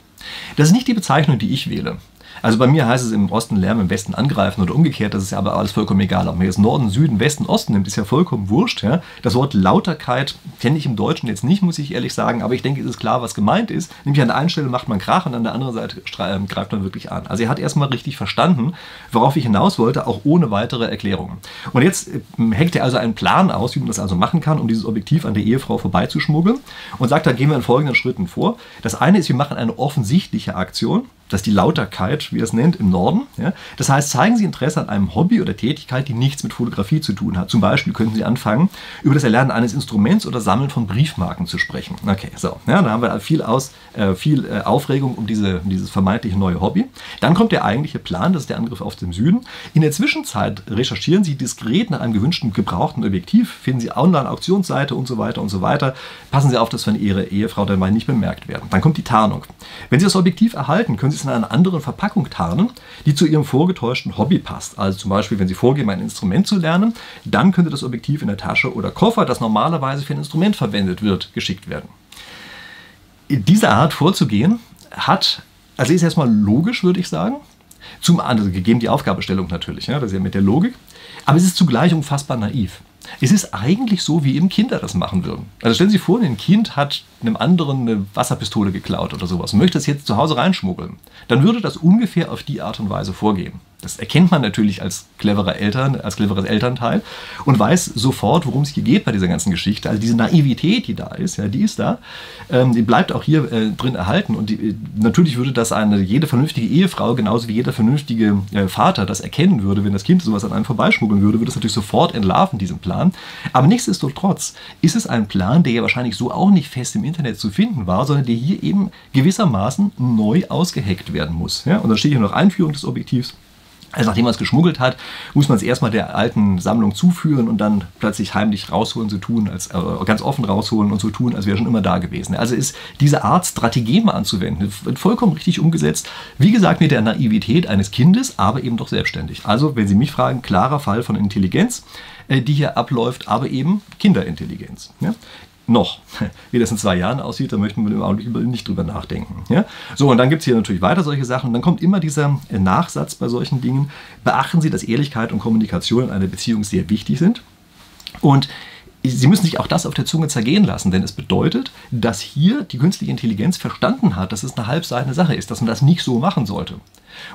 Das ist nicht die Bezeichnung, die ich wähle. Also bei mir heißt es im Osten lärmen, im Westen angreifen oder umgekehrt, das ist ja aber alles vollkommen egal. Ob man jetzt Norden, Süden, Westen, Osten nimmt, ist ja vollkommen wurscht. Ja? Das Wort Lauterkeit kenne ich im Deutschen jetzt nicht, muss ich ehrlich sagen, aber ich denke, es ist klar, was gemeint ist. Nämlich an der einen Stelle macht man Krach und an der anderen Seite ähm, greift man wirklich an. Also er hat erstmal richtig verstanden, worauf ich hinaus wollte, auch ohne weitere Erklärungen. Und jetzt ähm, hängt er also einen Plan aus, wie man das also machen kann, um dieses Objektiv an der Ehefrau vorbeizuschmuggeln und sagt, da gehen wir in folgenden Schritten vor. Das eine ist, wir machen eine offensichtliche Aktion das ist die Lauterkeit, wie er es nennt, im Norden. Ja? Das heißt, zeigen Sie Interesse an einem Hobby oder Tätigkeit, die nichts mit Fotografie zu tun hat. Zum Beispiel könnten Sie anfangen, über das Erlernen eines Instruments oder Sammeln von Briefmarken zu sprechen. Okay, so. Ja, da haben wir viel, aus, äh, viel äh, Aufregung um diese, dieses vermeintliche neue Hobby. Dann kommt der eigentliche Plan, das ist der Angriff auf den Süden. In der Zwischenzeit recherchieren Sie diskret nach einem gewünschten gebrauchten Objektiv, finden Sie Online-Auktionsseite und so weiter und so weiter. Passen Sie auf, dass von Ihrer Ehefrau dann mal nicht bemerkt werden. Dann kommt die Tarnung. Wenn Sie das Objektiv erhalten, können Sie es in einer anderen Verpackung tarnen, die zu Ihrem vorgetäuschten Hobby passt. Also zum Beispiel, wenn Sie vorgeben, ein Instrument zu lernen, dann könnte das Objektiv in der Tasche oder Koffer, das normalerweise für ein Instrument verwendet wird, geschickt werden. Diese Art vorzugehen hat, also ist erstmal logisch, würde ich sagen. Zum anderen, gegeben die Aufgabestellung natürlich, ja, das ist ja mit der Logik. Aber es ist zugleich unfassbar naiv. Es ist eigentlich so, wie eben Kinder das machen würden. Also stellen Sie sich vor, ein Kind hat einem anderen eine Wasserpistole geklaut oder sowas und möchte es jetzt zu Hause reinschmuggeln. Dann würde das ungefähr auf die Art und Weise vorgehen. Das erkennt man natürlich als cleverer Eltern, als cleveres Elternteil und weiß sofort, worum es hier geht bei dieser ganzen Geschichte. Also diese Naivität, die da ist, ja, die ist da, ähm, die bleibt auch hier äh, drin erhalten. Und die, natürlich würde das eine jede vernünftige Ehefrau genauso wie jeder vernünftige äh, Vater das erkennen würde, wenn das Kind sowas an einem vorbeischmuggeln würde, würde es natürlich sofort entlarven, diesen Plan. Aber nichtsdestotrotz ist es ein Plan, der ja wahrscheinlich so auch nicht fest im Internet zu finden war, sondern der hier eben gewissermaßen neu ausgeheckt werden muss. Ja? Und dann steht hier noch Einführung des Objektivs. Also nachdem man es geschmuggelt hat, muss man es erstmal der alten Sammlung zuführen und dann plötzlich heimlich rausholen, so tun, als äh, ganz offen rausholen und so tun, als wäre schon immer da gewesen. Also ist diese Art Strategeme anzuwenden, wird vollkommen richtig umgesetzt. Wie gesagt, mit der Naivität eines Kindes, aber eben doch selbstständig. Also, wenn Sie mich fragen, klarer Fall von Intelligenz, äh, die hier abläuft, aber eben Kinderintelligenz. Ja? Noch. Wie das in zwei Jahren aussieht, da möchten wir im Augenblick nicht drüber nachdenken. Ja? So, und dann gibt es hier natürlich weiter solche Sachen. Und dann kommt immer dieser äh, Nachsatz bei solchen Dingen. Beachten Sie, dass Ehrlichkeit und Kommunikation in einer Beziehung sehr wichtig sind. Und Sie müssen sich auch das auf der Zunge zergehen lassen, denn es bedeutet, dass hier die künstliche Intelligenz verstanden hat, dass es eine halbseitene Sache ist, dass man das nicht so machen sollte.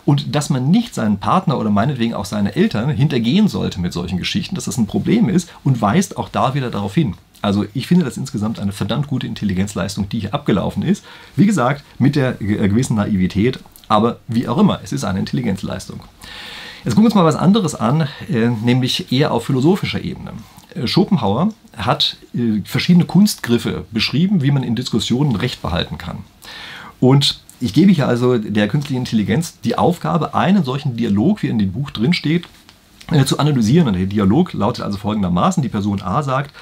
Und dass man nicht seinen Partner oder meinetwegen auch seine Eltern hintergehen sollte mit solchen Geschichten, dass das ein Problem ist und weist auch da wieder darauf hin. Also ich finde das insgesamt eine verdammt gute Intelligenzleistung, die hier abgelaufen ist. Wie gesagt, mit der äh, gewissen Naivität, Aber wie auch immer, es ist eine Intelligenzleistung. Jetzt gucken wir uns mal was anderes an, äh, nämlich eher auf philosophischer Ebene. Äh, Schopenhauer hat verschiedene Kunstgriffe beschrieben, wie man in Diskussionen Recht behalten kann. Und ich gebe hier also der künstlichen Intelligenz die Aufgabe, einen solchen Dialog, wie in dem Buch drin steht, äh, zu analysieren. Und der Dialog lautet also folgendermaßen: Die Person A sagt,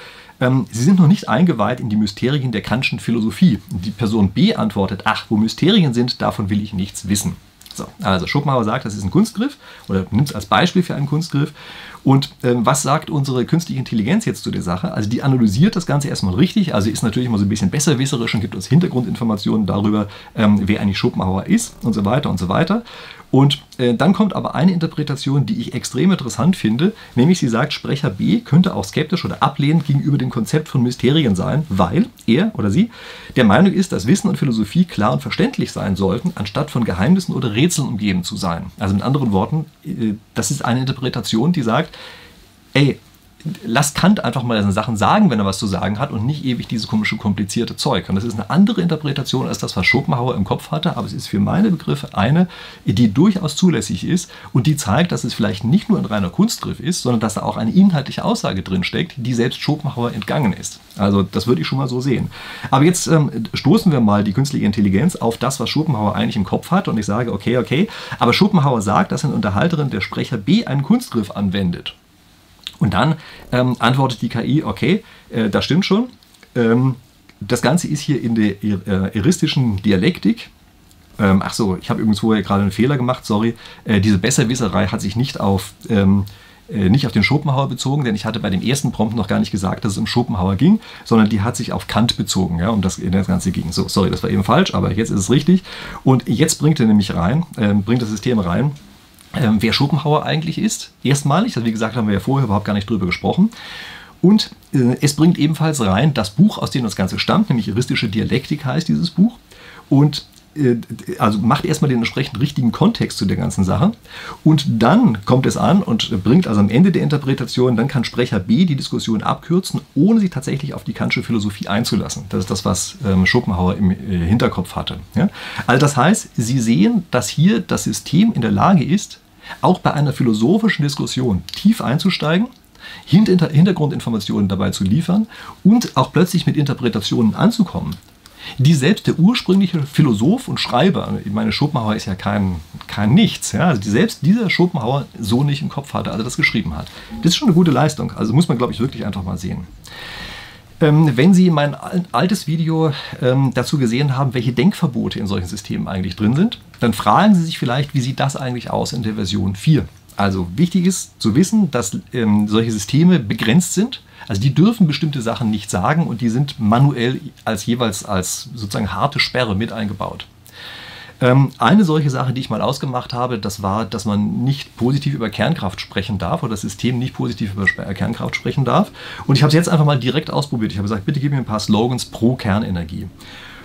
Sie sind noch nicht eingeweiht in die Mysterien der Kantschen Philosophie. Die Person B antwortet, ach, wo Mysterien sind, davon will ich nichts wissen. So, also Schopenhauer sagt, das ist ein Kunstgriff oder nimmt es als Beispiel für einen Kunstgriff. Und ähm, was sagt unsere künstliche Intelligenz jetzt zu der Sache? Also die analysiert das Ganze erstmal richtig, also ist natürlich mal so ein bisschen besserwisserisch und gibt uns Hintergrundinformationen darüber, ähm, wer eigentlich Schopenhauer ist und so weiter und so weiter. Und äh, dann kommt aber eine Interpretation, die ich extrem interessant finde, nämlich sie sagt, Sprecher B könnte auch skeptisch oder ablehnend gegenüber dem Konzept von Mysterien sein, weil er oder sie der Meinung ist, dass Wissen und Philosophie klar und verständlich sein sollten, anstatt von Geheimnissen oder Rätseln umgeben zu sein. Also mit anderen Worten, äh, das ist eine Interpretation, die sagt, ey, lass Kant einfach mal seine Sachen sagen, wenn er was zu sagen hat und nicht ewig dieses komische, komplizierte Zeug. Und das ist eine andere Interpretation als das, was Schopenhauer im Kopf hatte, aber es ist für meine Begriffe eine, die durchaus zulässig ist und die zeigt, dass es vielleicht nicht nur ein reiner Kunstgriff ist, sondern dass da auch eine inhaltliche Aussage drin steckt, die selbst Schopenhauer entgangen ist. Also das würde ich schon mal so sehen. Aber jetzt ähm, stoßen wir mal die künstliche Intelligenz auf das, was Schopenhauer eigentlich im Kopf hat und ich sage, okay, okay, aber Schopenhauer sagt, dass eine Unterhalterin der Sprecher B einen Kunstgriff anwendet. Und dann ähm, antwortet die KI, okay, äh, das stimmt schon. Ähm, das Ganze ist hier in der äh, eristischen Dialektik. Ähm, ach so, ich habe übrigens vorher gerade einen Fehler gemacht, sorry. Äh, diese Besserwisserei hat sich nicht auf, ähm, äh, nicht auf den Schopenhauer bezogen, denn ich hatte bei dem ersten Prompt noch gar nicht gesagt, dass es um Schopenhauer ging, sondern die hat sich auf Kant bezogen, ja, um das, das Ganze ging. So, sorry, das war eben falsch, aber jetzt ist es richtig. Und jetzt bringt er nämlich rein, ähm, bringt das System rein, ähm, wer Schopenhauer eigentlich ist. Erstmalig, also wie gesagt, haben wir ja vorher überhaupt gar nicht drüber gesprochen. Und äh, es bringt ebenfalls rein das Buch, aus dem das Ganze stammt, nämlich Juristische Dialektik heißt dieses Buch. Und äh, also macht erstmal den entsprechend richtigen Kontext zu der ganzen Sache und dann kommt es an und bringt also am Ende der Interpretation, dann kann Sprecher B die Diskussion abkürzen, ohne sich tatsächlich auf die Kantsche Philosophie einzulassen. Das ist das, was ähm, Schopenhauer im äh, Hinterkopf hatte. Ja? Also das heißt, Sie sehen, dass hier das System in der Lage ist, auch bei einer philosophischen Diskussion tief einzusteigen, Hintergrundinformationen dabei zu liefern und auch plötzlich mit Interpretationen anzukommen, die selbst der ursprüngliche Philosoph und Schreiber, ich meine, Schopenhauer ist ja kein, kein Nichts, ja, also die, selbst dieser Schopenhauer so nicht im Kopf hatte, als er das geschrieben hat. Das ist schon eine gute Leistung, also muss man, glaube ich, wirklich einfach mal sehen. Ähm, wenn Sie mein altes Video ähm, dazu gesehen haben, welche Denkverbote in solchen Systemen eigentlich drin sind, dann fragen Sie sich vielleicht, wie sieht das eigentlich aus in der Version 4? Also wichtig ist zu wissen, dass ähm, solche Systeme begrenzt sind. Also die dürfen bestimmte Sachen nicht sagen und die sind manuell als jeweils als sozusagen harte Sperre mit eingebaut. Ähm, eine solche Sache, die ich mal ausgemacht habe, das war, dass man nicht positiv über Kernkraft sprechen darf oder das System nicht positiv über Kernkraft sprechen darf. Und ich habe es jetzt einfach mal direkt ausprobiert. Ich habe gesagt, bitte gib mir ein paar Slogans pro Kernenergie.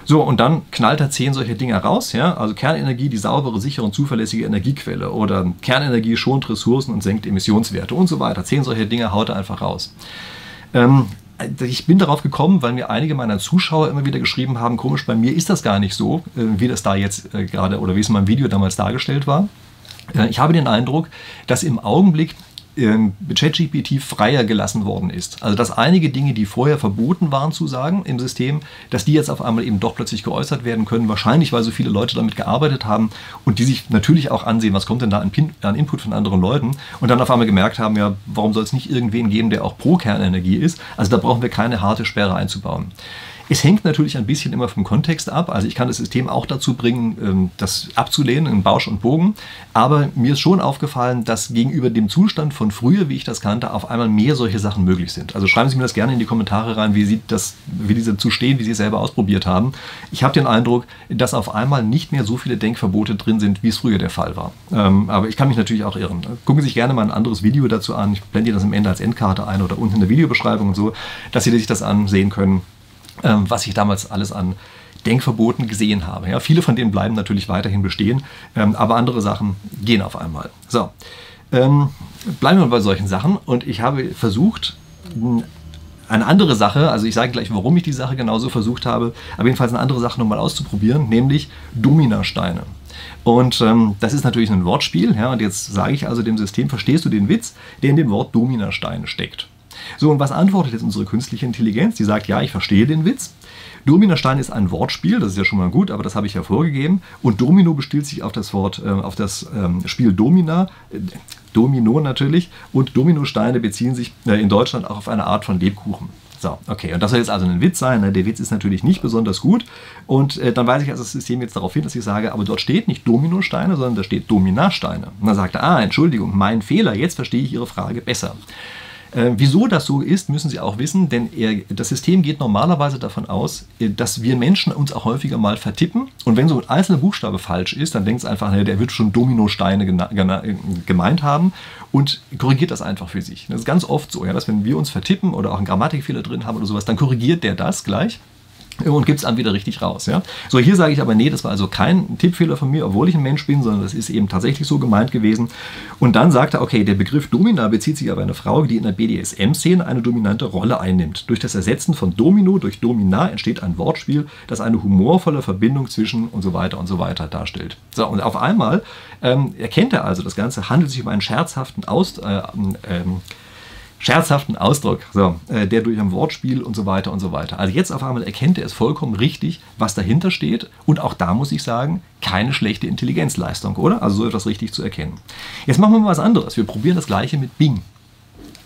So, und dann knallt er zehn solche Dinge raus, ja. Also Kernenergie, die saubere, sichere und zuverlässige Energiequelle oder Kernenergie schont Ressourcen und senkt Emissionswerte und so weiter. Zehn solche Dinge haut er einfach raus. Ähm, ich bin darauf gekommen, weil mir einige meiner Zuschauer immer wieder geschrieben haben, komisch, bei mir ist das gar nicht so, äh, wie das da jetzt äh, gerade oder wie es in meinem Video damals dargestellt war. Äh, ich habe den Eindruck, dass im Augenblick ChatGPT freier gelassen worden ist. Also dass einige Dinge, die vorher verboten waren zu sagen im System, dass die jetzt auf einmal eben doch plötzlich geäußert werden können. Wahrscheinlich, weil so viele Leute damit gearbeitet haben und die sich natürlich auch ansehen, was kommt denn da an, Pin an Input von anderen Leuten und dann auf einmal gemerkt haben, ja, warum soll es nicht irgendwen geben, der auch pro Kernenergie ist. Also da brauchen wir keine harte Sperre einzubauen. Es hängt natürlich ein bisschen immer vom Kontext ab. Also ich kann das System auch dazu bringen, ähm, das abzulehnen in Bausch und Bogen. Aber mir ist schon aufgefallen, dass gegenüber dem Zustand von früher, wie ich das kannte, auf einmal mehr solche Sachen möglich sind. Also schreiben Sie mir das gerne in die Kommentare rein, wie Sie das, wie diese zu stehen, wie Sie es selber ausprobiert haben. Ich habe den Eindruck, dass auf einmal nicht mehr so viele Denkverbote drin sind, wie es früher der Fall war. Ähm, aber ich kann mich natürlich auch irren. Gucken Sie sich gerne mal ein anderes Video dazu an. Ich blende Ihnen das am Ende als Endkarte ein oder unten in der Videobeschreibung und so, dass Sie sich das ansehen können. Ähm, was ich damals alles an Denkverboten gesehen habe. Ja, viele von denen bleiben natürlich weiterhin bestehen, ähm, aber andere Sachen gehen auf einmal. So, ähm, bleiben wir bei solchen Sachen und ich habe versucht, eine andere Sache, also ich sage gleich, warum ich die Sache genauso versucht habe, aber jedenfalls eine andere Sache nochmal auszuprobieren, nämlich Dominasteine. Und ähm, das ist natürlich ein Wortspiel. Ja, und jetzt sage ich also dem System, verstehst du den Witz, der in dem Wort Dominastein steckt? So, und was antwortet jetzt unsere künstliche Intelligenz? Die sagt, ja, ich verstehe den Witz. Dominastein ist ein Wortspiel, das ist ja schon mal gut, aber das habe ich ja vorgegeben. Und Domino bestiehlt sich auf das Wort, äh, auf das ähm, Spiel Domina, äh, Domino natürlich. Und Dominosteine beziehen sich äh, in Deutschland auch auf eine Art von Lebkuchen. So, okay. Und das soll jetzt also ein Witz sein. Ne? Der Witz ist natürlich nicht besonders gut. Und äh, dann weise ich also das System jetzt darauf hin, dass ich sage, aber dort steht nicht Dominosteine, sondern da steht Dominasteine. Und dann sagt er, ah, Entschuldigung, mein Fehler, jetzt verstehe ich Ihre Frage besser. Äh, wieso das so ist, müssen Sie auch wissen, denn er, das System geht normalerweise davon aus, äh, dass wir Menschen uns auch häufiger mal vertippen. Und wenn so ein einzelner Buchstabe falsch ist, dann denkt es einfach, der wird schon Dominosteine gemeint haben und korrigiert das einfach für sich. Das ist ganz oft so, ja, dass wenn wir uns vertippen oder auch einen Grammatikfehler drin haben oder sowas, dann korrigiert der das gleich und gibt es dann wieder richtig raus. Ja? So, hier sage ich aber, nee, das war also kein Tippfehler von mir, obwohl ich ein Mensch bin, sondern das ist eben tatsächlich so gemeint gewesen. Und dann sagt er, okay, der Begriff Domina bezieht sich auf eine Frau, die in der BDSM-Szene eine dominante Rolle einnimmt. Durch das Ersetzen von Domino durch Domina entsteht ein Wortspiel, das eine humorvolle Verbindung zwischen und so weiter und so weiter darstellt. So, und auf einmal ähm, erkennt er also, das Ganze handelt sich um einen scherzhaften Aus... Äh, ähm, scherzhaften Ausdruck, so, äh, der durch ein Wortspiel und so weiter und so weiter. Also jetzt auf einmal erkennt er es vollkommen richtig, was dahinter steht. Und auch da muss ich sagen, keine schlechte Intelligenzleistung, oder? Also so etwas richtig zu erkennen. Jetzt machen wir mal was anderes. Wir probieren das gleiche mit Bing.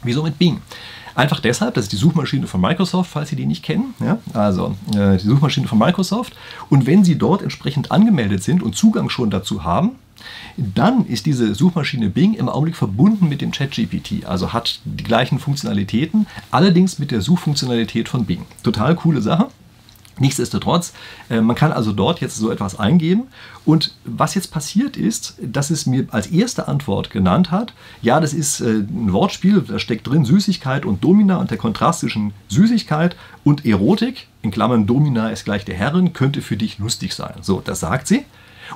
Wieso mit Bing? Einfach deshalb, das ist die Suchmaschine von Microsoft, falls Sie die nicht kennen. Ja? Also äh, die Suchmaschine von Microsoft. Und wenn Sie dort entsprechend angemeldet sind und Zugang schon dazu haben, dann ist diese Suchmaschine Bing im Augenblick verbunden mit dem ChatGPT, also hat die gleichen Funktionalitäten, allerdings mit der Suchfunktionalität von Bing. Total coole Sache. Nichtsdestotrotz, äh, man kann also dort jetzt so etwas eingeben und was jetzt passiert ist, dass es mir als erste Antwort genannt hat, ja, das ist äh, ein Wortspiel, da steckt drin Süßigkeit und Domina und der Kontrast zwischen Süßigkeit und Erotik, in Klammern Domina ist gleich der Herrin, könnte für dich lustig sein. So, das sagt sie.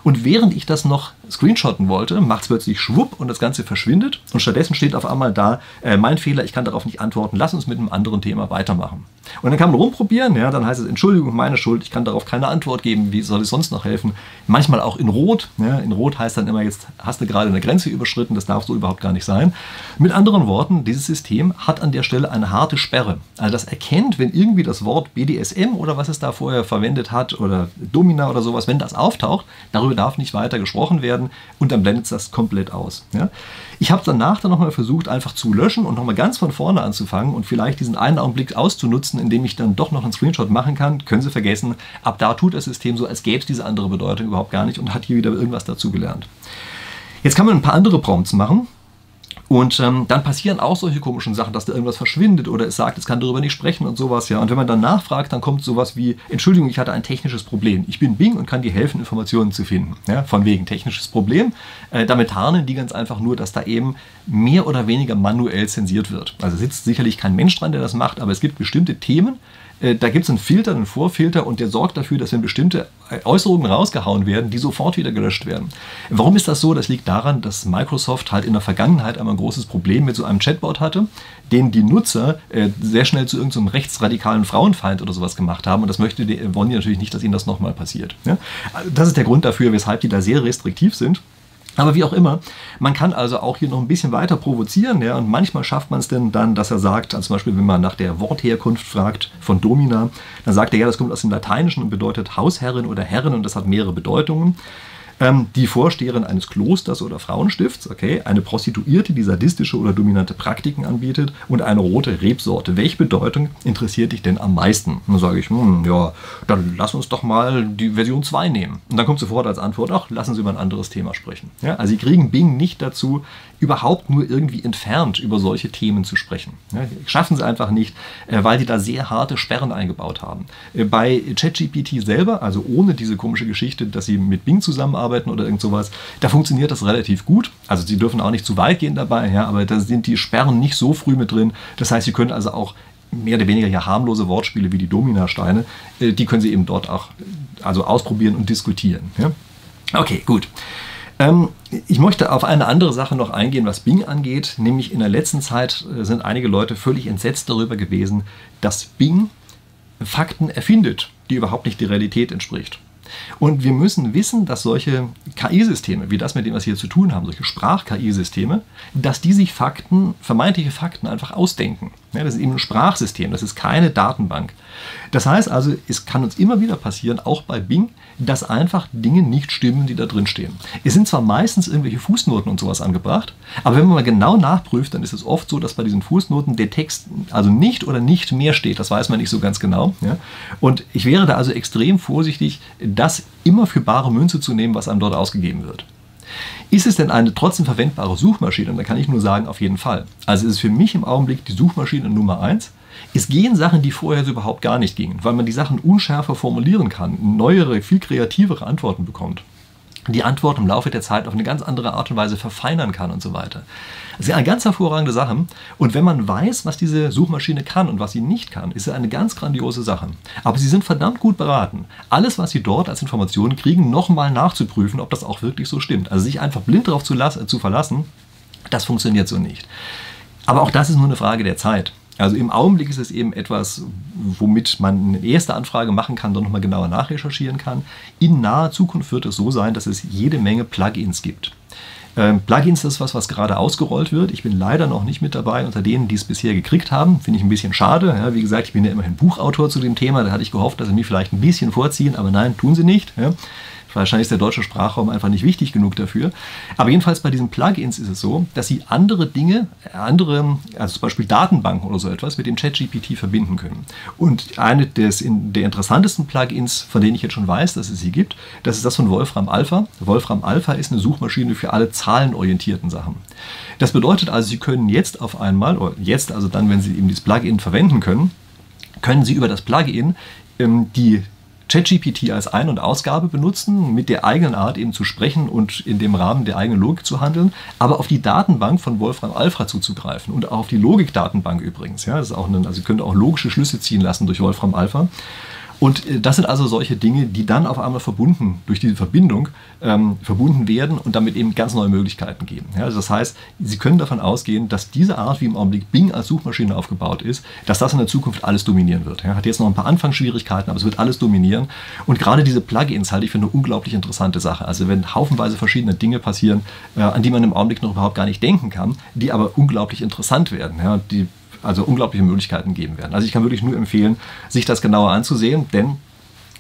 Und während ich das noch screenshotten wollte, macht es plötzlich schwupp und das Ganze verschwindet. Und stattdessen steht auf einmal da, äh, mein Fehler, ich kann darauf nicht antworten, lass uns mit einem anderen Thema weitermachen. Und dann kann man rumprobieren, ja, dann heißt es, Entschuldigung, meine Schuld, ich kann darauf keine Antwort geben, wie soll es sonst noch helfen? Manchmal auch in Rot. Ja, in Rot heißt dann immer, jetzt hast du gerade eine Grenze überschritten, das darf so überhaupt gar nicht sein. Mit anderen Worten, dieses System hat an der Stelle eine harte Sperre. Also das erkennt, wenn irgendwie das Wort BDSM oder was es da vorher verwendet hat oder Domina oder sowas, wenn das auftaucht, darüber darf nicht weiter gesprochen werden und dann blendet es das komplett aus. Ja. Ich habe danach dann nochmal versucht, einfach zu löschen und nochmal ganz von vorne anzufangen und vielleicht diesen einen Augenblick auszunutzen, indem ich dann doch noch einen Screenshot machen kann. Können Sie vergessen, ab da tut das System so, als gäbe es diese andere Bedeutung überhaupt gar nicht und hat hier wieder irgendwas dazu gelernt. Jetzt kann man ein paar andere Prompts machen. Und ähm, dann passieren auch solche komischen Sachen, dass da irgendwas verschwindet oder es sagt, es kann darüber nicht sprechen und sowas, ja. Und wenn man dann nachfragt, dann kommt sowas wie, Entschuldigung, ich hatte ein technisches Problem. Ich bin Bing und kann dir helfen, Informationen zu finden. Ja, von wegen technisches Problem. Äh, damit tarnen die ganz einfach nur, dass da eben mehr oder weniger manuell zensiert wird. Also sitzt sicherlich kein Mensch dran, der das macht, aber es gibt bestimmte Themen, da gibt es einen Filter, einen Vorfilter und der sorgt dafür, dass wenn bestimmte Äußerungen rausgehauen werden, die sofort wieder gelöscht werden. Warum ist das so? Das liegt daran, dass Microsoft halt in der Vergangenheit einmal ein großes Problem mit so einem Chatbot hatte, den die Nutzer äh, sehr schnell zu irgendeinem rechtsradikalen Frauenfeind oder sowas gemacht haben und das möchte wollen die natürlich nicht, dass ihnen das nochmal passiert. Das ist der Grund dafür, weshalb die da sehr restriktiv sind. Aber wie auch immer, man kann also auch hier noch ein bisschen weiter provozieren. Ja, und manchmal schafft man es denn dann, dass er sagt, also zum Beispiel, wenn man nach der Wortherkunft fragt von Domina, dann sagt er, ja, das kommt aus dem Lateinischen und bedeutet Hausherrin oder Herrin und das hat mehrere Bedeutungen ähm, die Vorsteherin eines Klosters oder Frauenstifts, okay, eine Prostituierte, die sadistische oder dominante Praktiken anbietet und eine rote Rebsorte. Welche Bedeutung interessiert dich denn am meisten? dann sage ich, hm, ja, dann lass uns doch mal die Version 2 nehmen. Und dann kommt sofort als Antwort, ach, lassen Sie über ein anderes Thema sprechen. Ja, also Sie kriegen Bing nicht dazu, überhaupt nur irgendwie entfernt über solche Themen zu sprechen. Ja, schaffen sie einfach nicht, äh, weil sie da sehr harte Sperren eingebaut haben. Äh, bei ChatGPT selber, also ohne diese komische Geschichte, dass sie mit Bing zusammenarbeiten oder irgend sowas, da funktioniert das relativ gut. Also sie dürfen auch nicht zu weit gehen dabei, ja, aber da sind die Sperren nicht so früh mit drin. Das heißt, sie können also auch mehr oder weniger ja harmlose Wortspiele wie die Dominasteine, äh, die können Sie eben dort auch also ausprobieren und diskutieren. Ja? Okay, gut. Ähm, ich möchte auf eine andere Sache noch eingehen, was Bing angeht. Nämlich in der letzten Zeit äh, sind einige Leute völlig entsetzt darüber gewesen, dass Bing Fakten erfindet, die überhaupt nicht der Realität entspricht. Und wir müssen wissen, dass solche KI-Systeme, wie das, mit dem wir es hier zu tun haben, solche Sprach-KI-Systeme, dass die sich Fakten, vermeintliche Fakten einfach ausdenken. Ja, das ist eben ein Sprachsystem, das ist keine Datenbank. Das heißt also, es kann uns immer wieder passieren, auch bei Bing, dass einfach Dinge nicht stimmen, die da drin stehen. Es sind zwar meistens irgendwelche Fußnoten und sowas angebracht, aber wenn man mal genau nachprüft, dann ist es oft so, dass bei diesen Fußnoten der Text also nicht oder nicht mehr steht. Das weiß man nicht so ganz genau. Ja? Und ich wäre da also extrem vorsichtig, das immer für bare Münze zu nehmen, was einem dort ausgegeben wird. Ist es denn eine trotzdem verwendbare Suchmaschine? Da kann ich nur sagen, auf jeden Fall. Also es ist für mich im Augenblick die Suchmaschine Nummer eins. Es gehen Sachen, die vorher so überhaupt gar nicht gingen, weil man die Sachen unschärfer formulieren kann, neuere, viel kreativere Antworten bekommt die Antwort im Laufe der Zeit auf eine ganz andere Art und Weise verfeinern kann und so weiter. Das ist eine ganz hervorragende Sache. Und wenn man weiß, was diese Suchmaschine kann und was sie nicht kann, ist es eine ganz grandiose Sache. Aber sie sind verdammt gut beraten, alles, was sie dort als Informationen kriegen, nochmal nachzuprüfen, ob das auch wirklich so stimmt. Also sich einfach blind darauf zu, zu verlassen, das funktioniert so nicht. Aber auch das ist nur eine Frage der Zeit. Also im Augenblick ist es eben etwas, womit man eine erste Anfrage machen kann, dann nochmal genauer nachrecherchieren kann. In naher Zukunft wird es so sein, dass es jede Menge Plugins gibt. Ähm, Plugins ist was, was gerade ausgerollt wird. Ich bin leider noch nicht mit dabei unter denen, die es bisher gekriegt haben. Finde ich ein bisschen schade. Ja, wie gesagt, ich bin ja immerhin Buchautor zu dem Thema. Da hatte ich gehofft, dass sie mich vielleicht ein bisschen vorziehen, aber nein, tun sie nicht. Ja. Wahrscheinlich ist der deutsche Sprachraum einfach nicht wichtig genug dafür. Aber jedenfalls bei diesen Plugins ist es so, dass Sie andere Dinge, andere, also zum Beispiel Datenbanken oder so etwas, mit dem ChatGPT verbinden können. Und eine des, der interessantesten Plugins, von denen ich jetzt schon weiß, dass es sie gibt, das ist das von Wolfram Alpha. Wolfram Alpha ist eine Suchmaschine für alle zahlenorientierten Sachen. Das bedeutet also, Sie können jetzt auf einmal, oder jetzt, also dann, wenn Sie eben dieses Plugin verwenden können, können Sie über das Plugin ähm, die ChatGPT als Ein- und Ausgabe benutzen, mit der eigenen Art eben zu sprechen und in dem Rahmen der eigenen Logik zu handeln, aber auf die Datenbank von Wolfram Alpha zuzugreifen und auch auf die Logikdatenbank übrigens. Ja, das ist auch ein, also Sie können auch logische Schlüsse ziehen lassen durch Wolfram Alpha. Und äh, das sind also solche Dinge, die dann auf einmal verbunden, durch diese Verbindung, ähm, verbunden werden und damit eben ganz neue Möglichkeiten geben. Ja, also das heißt, Sie können davon ausgehen, dass diese Art, wie im Augenblick Bing als Suchmaschine aufgebaut ist, dass das in der Zukunft alles dominieren wird. Ja, hat jetzt noch ein paar Anfangsschwierigkeiten, aber es wird alles dominieren. Und gerade diese Plugins halte ich für eine unglaublich interessante Sache. Also wenn haufenweise verschiedene Dinge passieren, äh, an die man im Augenblick noch überhaupt gar nicht denken kann, die aber unglaublich interessant werden. Ja, die also unglaubliche Möglichkeiten geben werden. Also ich kann wirklich nur empfehlen, sich das genauer anzusehen, denn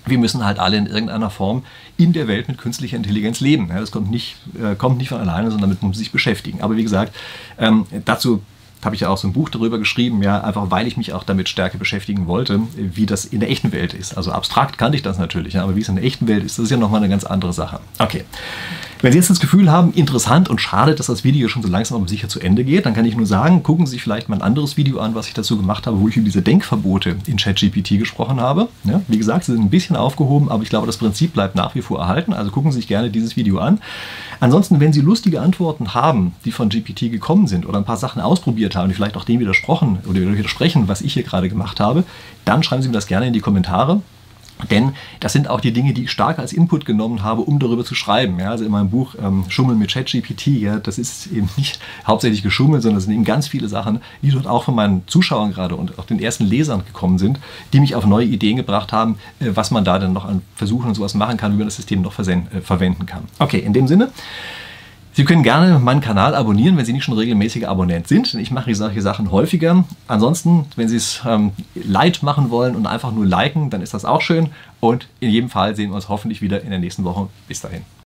wir müssen halt alle in irgendeiner Form in der Welt mit künstlicher Intelligenz leben. das kommt nicht, äh, kommt nicht von alleine, sondern damit muss man sich beschäftigen. Aber wie gesagt, ähm, dazu habe ich ja auch so ein Buch darüber geschrieben, ja, einfach weil ich mich auch damit stärker beschäftigen wollte, wie das in der echten Welt ist. Also abstrakt kannte ich das natürlich, aber wie es in der echten Welt ist, das ist ja nochmal eine ganz andere Sache. Okay. Wenn Sie jetzt das Gefühl haben, interessant und schade, dass das Video schon so langsam aber sicher zu Ende geht, dann kann ich nur sagen, gucken Sie sich vielleicht mal ein anderes Video an, was ich dazu gemacht habe, wo ich über diese Denkverbote in ChatGPT gesprochen habe. Ja, wie gesagt, sie sind ein bisschen aufgehoben, aber ich glaube, das Prinzip bleibt nach wie vor erhalten. Also gucken Sie sich gerne dieses Video an. Ansonsten, wenn Sie lustige Antworten haben, die von GPT gekommen sind oder ein paar Sachen ausprobiert haben, die vielleicht auch dem widersprochen oder widersprechen, was ich hier gerade gemacht habe, dann schreiben Sie mir das gerne in die Kommentare. Denn das sind auch die Dinge, die ich stark als Input genommen habe, um darüber zu schreiben. Ja, also in meinem Buch ähm, Schummeln mit ChatGPT, ja, das ist eben nicht hauptsächlich geschummelt, sondern es sind eben ganz viele Sachen, die dort auch von meinen Zuschauern gerade und auch den ersten Lesern gekommen sind, die mich auf neue Ideen gebracht haben, äh, was man da dann noch an Versuchen und sowas machen kann, wie man das System noch äh, verwenden kann. Okay, in dem Sinne. Sie können gerne meinen Kanal abonnieren, wenn Sie nicht schon regelmäßiger Abonnent sind. Ich mache solche Sachen häufiger. Ansonsten, wenn Sie es ähm, light machen wollen und einfach nur liken, dann ist das auch schön. Und in jedem Fall sehen wir uns hoffentlich wieder in der nächsten Woche. Bis dahin.